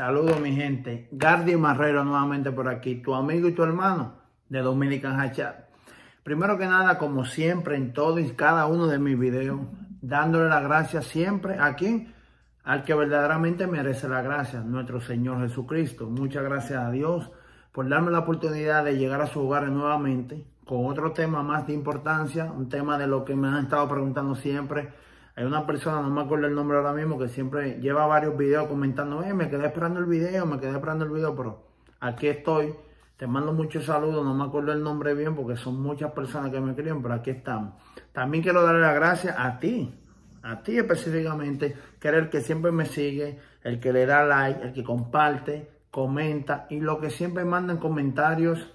Saludos mi gente. Gardi Marrero nuevamente por aquí, tu amigo y tu hermano de Dominican Hachat. Primero que nada, como siempre, en todo y cada uno de mis videos, dándole las gracias siempre a quien, al que verdaderamente merece la gracia, nuestro Señor Jesucristo. Muchas gracias a Dios por darme la oportunidad de llegar a su hogar nuevamente con otro tema más de importancia, un tema de lo que me han estado preguntando siempre hay una persona, no me acuerdo el nombre ahora mismo, que siempre lleva varios videos comentando, eh, me quedé esperando el video, me quedé esperando el video, pero aquí estoy. Te mando muchos saludos, no me acuerdo el nombre bien porque son muchas personas que me escriben, pero aquí estamos. También quiero darle las gracias a ti, a ti específicamente, que eres el que siempre me sigue, el que le da like, el que comparte, comenta y lo que siempre manda en comentarios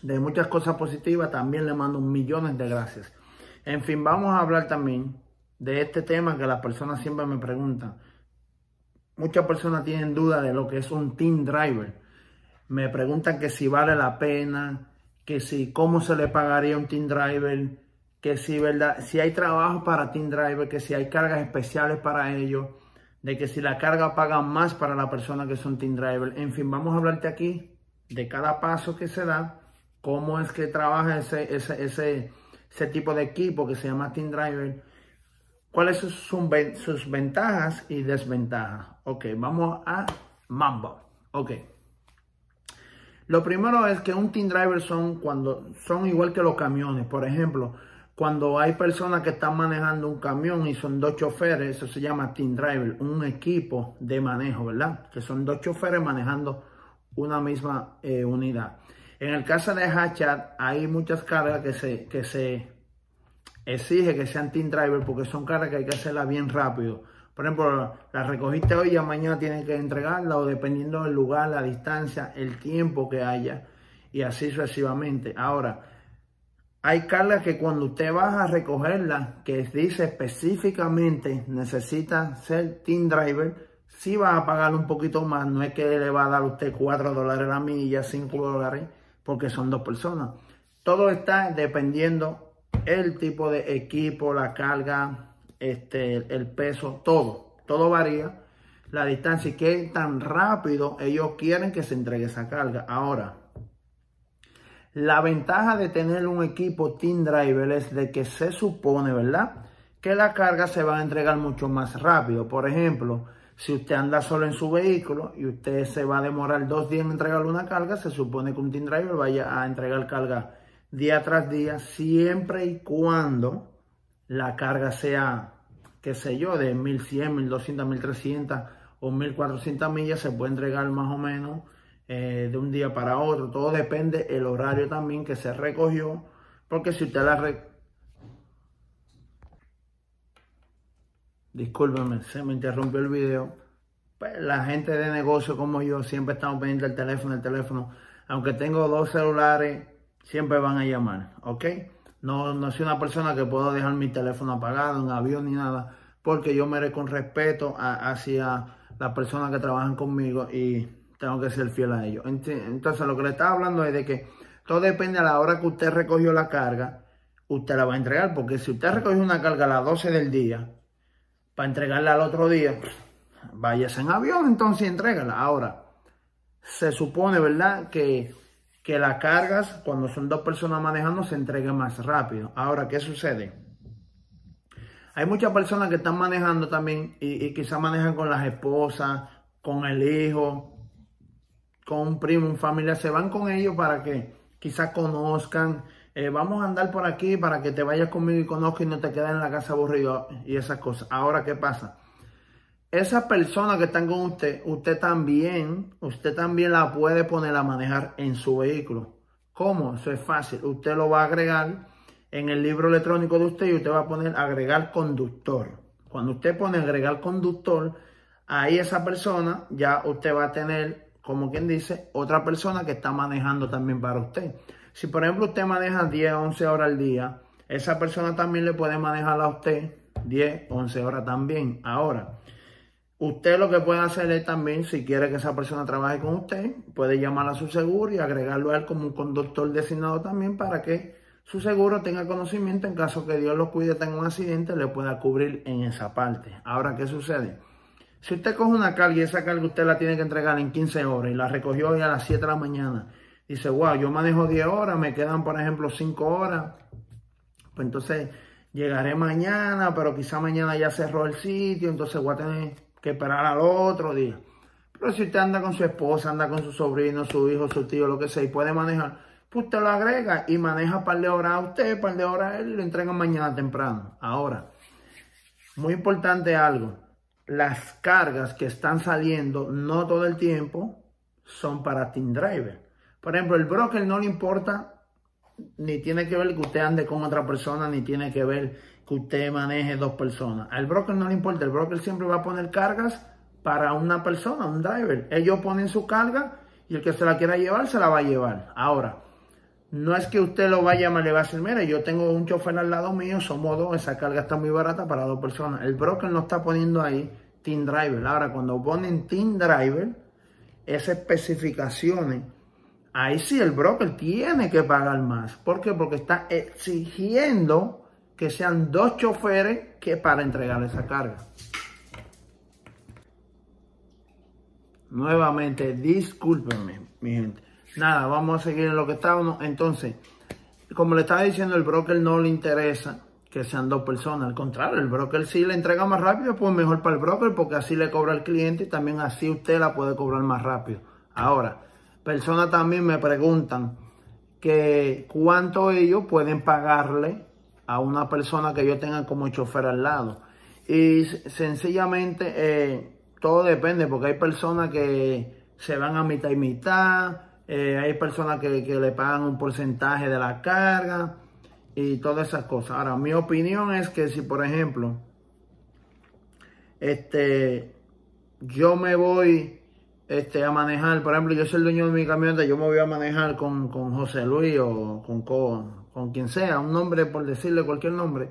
de muchas cosas positivas, también le mando millones de gracias. En fin, vamos a hablar también de este tema que las personas siempre me preguntan. Muchas personas tienen duda de lo que es un team driver. Me preguntan que si vale la pena, que si cómo se le pagaría un team driver, que si verdad, si hay trabajo para team driver, que si hay cargas especiales para ellos, de que si la carga paga más para la persona que son team driver. En fin, vamos a hablarte aquí de cada paso que se da, cómo es que trabaja ese, ese, ese, ese tipo de equipo que se llama team driver cuáles son sus ventajas y desventajas. Ok, vamos a Mambo. Ok. Lo primero es que un team driver son cuando son igual que los camiones. Por ejemplo, cuando hay personas que están manejando un camión y son dos choferes, eso se llama team driver, un equipo de manejo, ¿verdad? Que son dos choferes manejando una misma eh, unidad. En el caso de Hatchat hay muchas cargas que se, que se exige que sean team driver porque son cargas que hay que hacerlas bien rápido. Por ejemplo, la recogiste hoy y mañana tienes que entregarla o dependiendo del lugar, la distancia, el tiempo que haya y así sucesivamente. Ahora, hay cargas que cuando usted va a recogerla, que dice específicamente necesita ser team driver, si va a pagar un poquito más, no es que le va a dar usted 4 dólares la milla, 5 dólares, porque son dos personas. Todo está dependiendo el tipo de equipo, la carga, este, el peso, todo, todo varía. La distancia y qué tan rápido ellos quieren que se entregue esa carga. Ahora, la ventaja de tener un equipo Team Driver es de que se supone, ¿verdad? Que la carga se va a entregar mucho más rápido. Por ejemplo, si usted anda solo en su vehículo y usted se va a demorar dos días en entregarle una carga, se supone que un Team Driver vaya a entregar carga día tras día, siempre y cuando la carga sea, qué sé yo, de 1100, 1200, 1300 o 1400 millas, se puede entregar más o menos eh, de un día para otro. Todo depende el horario también que se recogió, porque si usted la... Re... Discúlpeme, se me interrumpió el video. Pues la gente de negocio como yo siempre estamos pendientes del teléfono, el teléfono. Aunque tengo dos celulares, siempre van a llamar, ¿ok? No, no soy una persona que puedo dejar mi teléfono apagado en avión ni nada, porque yo merezco un respeto hacia las personas que trabajan conmigo y tengo que ser fiel a ellos. Entonces, lo que le estaba hablando es de que todo depende a la hora que usted recogió la carga, usted la va a entregar, porque si usted recogió una carga a las 12 del día, para entregarla al otro día, váyase en avión, entonces entrégala. Ahora, se supone, ¿verdad?, que que las cargas, cuando son dos personas manejando, se entreguen más rápido. Ahora, ¿qué sucede? Hay muchas personas que están manejando también y, quizás manejan con las esposas, con el hijo, con un primo, un familia. Se van con ellos para que quizás conozcan. Eh, vamos a andar por aquí para que te vayas conmigo y conozcas y no te quedes en la casa aburrido y esas cosas. Ahora, ¿qué pasa? Esa persona que están con usted, usted también, usted también la puede poner a manejar en su vehículo. ¿Cómo? Eso es fácil. Usted lo va a agregar en el libro electrónico de usted y usted va a poner agregar conductor. Cuando usted pone agregar conductor, ahí esa persona ya usted va a tener, como quien dice, otra persona que está manejando también para usted. Si por ejemplo usted maneja 10, 11 horas al día, esa persona también le puede manejar a usted 10, 11 horas también. Ahora, Usted lo que puede hacer es también, si quiere que esa persona trabaje con usted, puede llamar a su seguro y agregarlo a él como un conductor designado también para que su seguro tenga conocimiento en caso que Dios lo cuide, tenga un accidente, le pueda cubrir en esa parte. Ahora, ¿qué sucede? Si usted coge una carga y esa carga usted la tiene que entregar en 15 horas y la recogió hoy a las 7 de la mañana, dice, wow, yo manejo 10 horas, me quedan por ejemplo 5 horas, pues entonces llegaré mañana, pero quizá mañana ya cerró el sitio, entonces voy a tener que esperar al otro día. Pero si usted anda con su esposa, anda con su sobrino, su hijo, su tío, lo que sea, y puede manejar, pues usted lo agrega y maneja par de horas a usted, par de horas a él y lo entregan mañana temprano. Ahora, muy importante algo, las cargas que están saliendo no todo el tiempo son para Team Driver. Por ejemplo, el broker no le importa ni tiene que ver que usted ande con otra persona, ni tiene que ver que usted maneje dos personas. Al broker no le importa, el broker siempre va a poner cargas para una persona, un driver. Ellos ponen su carga y el que se la quiera llevar, se la va a llevar. Ahora, no es que usted lo vaya a le va a decir, mire, yo tengo un chofer al lado mío, somos dos, esa carga está muy barata para dos personas. El broker no está poniendo ahí Team Driver. Ahora, cuando ponen Team Driver, esas especificaciones, ahí sí el broker tiene que pagar más. ¿Por qué? Porque está exigiendo que sean dos choferes que para entregar esa carga. Nuevamente, discúlpenme, mi gente. Nada, vamos a seguir en lo que estábamos. Entonces, como le estaba diciendo, el broker no le interesa que sean dos personas. Al contrario, el broker sí le entrega más rápido, pues mejor para el broker, porque así le cobra al cliente y también así usted la puede cobrar más rápido. Ahora, personas también me preguntan que cuánto ellos pueden pagarle a una persona que yo tenga como chofer al lado. Y sencillamente eh, todo depende, porque hay personas que se van a mitad y mitad, eh, hay personas que, le pagan un porcentaje de la carga y todas esas cosas. Ahora, mi opinión es que si, por ejemplo, este, yo me voy este, a manejar, por ejemplo, yo soy el dueño de mi camioneta, yo me voy a manejar con, José Luis o con, con, con quien sea, un nombre por decirle cualquier nombre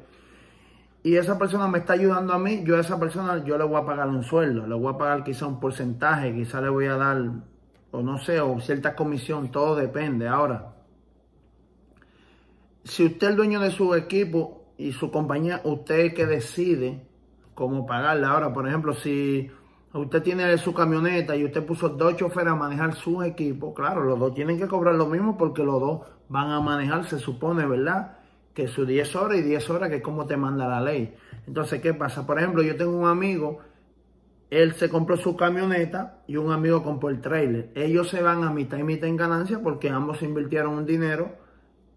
y esa persona me está ayudando a mí, yo a esa persona yo le voy a pagar un sueldo, le voy a pagar quizá un porcentaje, quizá le voy a dar, o no sé, o cierta comisión, todo depende. Ahora, si usted es el dueño de su equipo y su compañía, usted es que decide cómo pagarle. Ahora, por ejemplo, si usted tiene su camioneta y usted puso dos choferes a manejar su equipo, claro, los dos tienen que cobrar lo mismo porque los dos van a manejar, se supone, ¿verdad? que sus 10 horas y 10 horas que es como te manda la ley. Entonces, ¿qué pasa? Por ejemplo, yo tengo un amigo, él se compró su camioneta y un amigo compró el trailer. Ellos se van a mitad y mitad en ganancia porque ambos invirtieron un dinero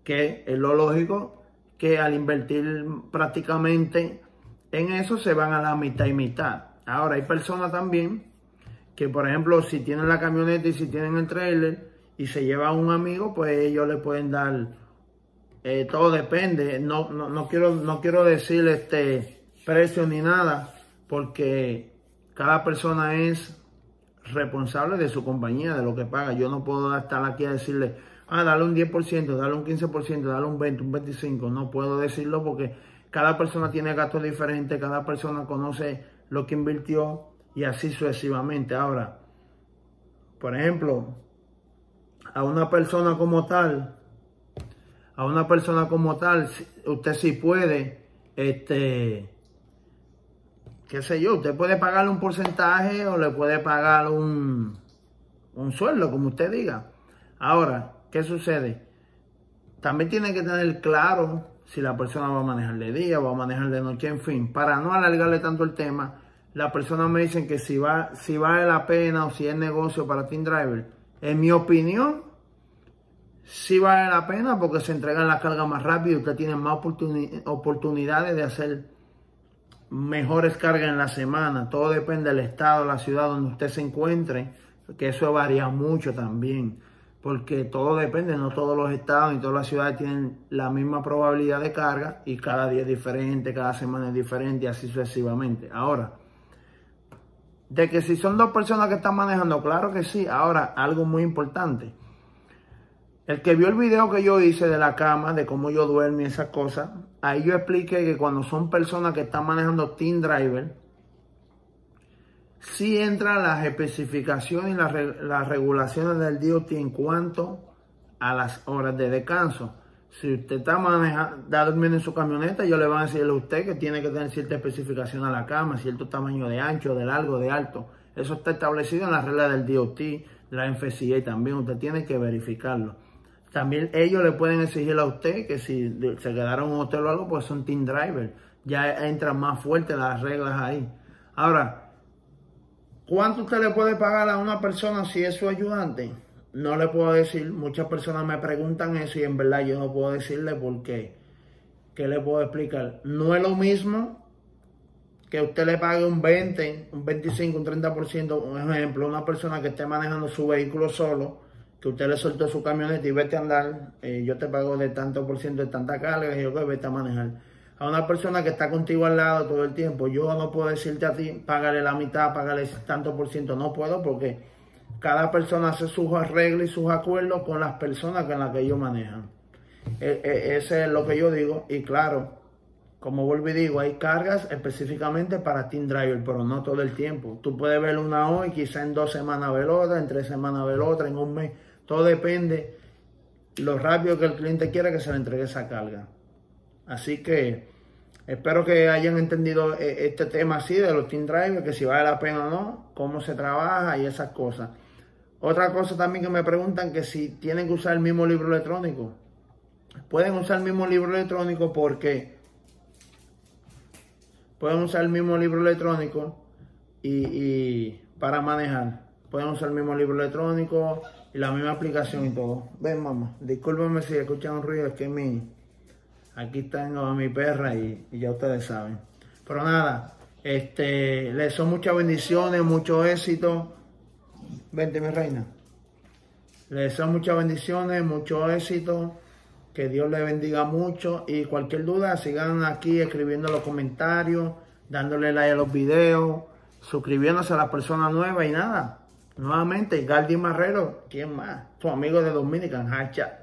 que es lo lógico que al invertir prácticamente en eso se van a la mitad y mitad. Ahora, hay personas también que, por ejemplo, si tienen la camioneta y si tienen el trailer y se lleva a un amigo, pues ellos le pueden dar eh, todo depende. No, no, quiero, no quiero decir este precio ni nada, porque cada persona es responsable de su compañía, de lo que paga. Yo no puedo estar aquí a decirle, ah, dale un 10%, dale un 15%, dale un 20, un 25%. No puedo decirlo porque cada persona tiene gastos diferentes, cada persona conoce lo que invirtió y así sucesivamente. Ahora, por ejemplo, a una persona como tal, a una persona como tal, usted sí puede, este, qué sé yo, usted puede pagarle un porcentaje o le puede pagar un, un sueldo, como usted diga. Ahora, ¿qué sucede? También tiene que tener claro si la persona va a manejar de día, va a manejar de noche, en fin, para no alargarle tanto el tema, la persona me dicen que si va, si vale la pena o si es negocio para Team Driver. En mi opinión, sí vale la pena porque se entregan las cargas más rápido y usted tiene más oportunidades de hacer mejores cargas en la semana. Todo depende del estado, la ciudad donde usted se encuentre, que eso varía mucho también, porque todo depende, no todos los estados y todas las ciudades tienen la misma probabilidad de carga y cada día es diferente, cada semana es diferente y así sucesivamente. Ahora, de que si son dos personas que están manejando, claro que sí. Ahora, algo muy importante el que vio el video que yo hice de la cama, de cómo yo duermo y esas cosas, ahí yo expliqué que cuando son personas que están manejando Team Driver, sí entran las especificaciones y las, regulaciones del DOT en cuanto a las horas de descanso. Si usted está manejando, durmiendo en su camioneta, ellos le van a decirle a usted que tiene que tener cierta especificación a la cama, cierto tamaño de ancho, de largo, de alto. Eso está establecido en las reglas del DOT, la FCA también. Usted tiene que verificarlo. También ellos le pueden exigir a usted que si se quedaron en un hotel o algo, pues son team driver. Ya entran más fuertes las reglas ahí. Ahora, ¿cuánto usted le puede pagar a una persona si es su ayudante? No le puedo decir. Muchas personas me preguntan eso y en verdad yo no puedo decirle por qué. ¿Qué le puedo explicar? No es lo mismo que usted le pague un 20, un 25, un 30%, un ejemplo, una persona que esté manejando su vehículo solo, que usted le soltó su camioneta y vete a andar, eh, yo te pago de tanto por ciento de tanta carga, y yo que vete a manejar a una persona que está contigo al lado todo el tiempo, yo no puedo decirte a ti, págale la mitad, págale tanto por ciento, no puedo porque cada persona hace sus arreglos y sus acuerdos con las personas con las que ellos manejan. E, e, ese es lo que yo digo y claro, como vuelvo y digo, hay cargas específicamente para Team Driver, pero no todo el tiempo. Tú puedes ver una hoy, quizá en dos semanas ver otra, en tres semanas ver otra, en un mes. Todo depende lo rápido que el cliente quiera que se le entregue esa carga. Así que Espero que hayan entendido eh, este tema así de los Team Drivers, que si vale la pena o no, cómo se trabaja y esas cosas. Otra cosa también que me preguntan que si tienen que usar el mismo libro electrónico. Pueden usar el mismo libro electrónico porque pueden usar el mismo libro electrónico y, para manejar. Pueden usar el mismo libro electrónico y la misma aplicación y todo. Ven, mamá, discúlpenme si escuchan un ruido, es que mi Aquí tengo a mi perra y, ya ustedes saben. Pero nada, este, les son muchas bendiciones, mucho éxito. Vente, mi reina. Les son muchas bendiciones, mucho éxito. Que Dios les bendiga mucho. Y cualquier duda, sigan aquí escribiendo los comentarios, dándole like a los videos, suscribiéndose a las personas nuevas y nada. Nuevamente, Galdi Marrero, ¿quién más? Tu amigo de Dominican, Hacha.